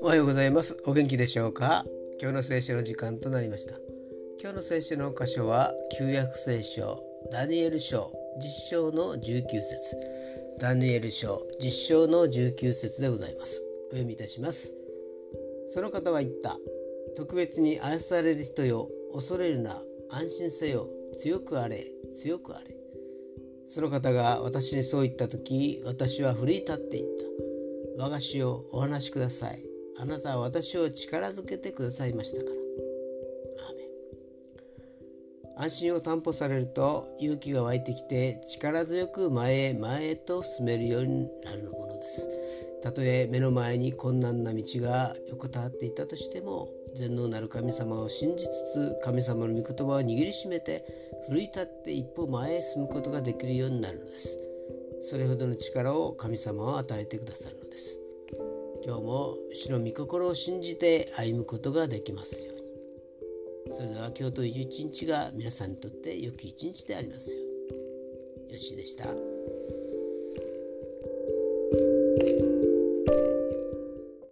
おはようございます。お元気でしょうか？今日の聖書の時間となりました。今日の聖書の箇所は旧約聖書ダニエル書実章の19節。ダニエル書実章の19節でございます。お読みいたします。その方は言った。特別に愛される人よ恐れるな。安心せよ。強くあれ強くあれ。その方が私にそう言った時私は奮い立っていった。我が師をお話しください。あなたは私を力づけてくださいましたから。安心を担保されると勇気が湧いてきて力強く前へ前へと進めるようになるものです。たとえ目の前に困難な道が横たわっていたとしても全能なる神様を信じつつ神様の御言葉を握りしめて奮い立って一歩前へ進むことができるようになるのです。それほどの力を神様は与えてくださるのです。今日も主の御心を信じて歩むことができますように。それでは今日という一日が皆さんにとって良き一日でありますように。よしでした。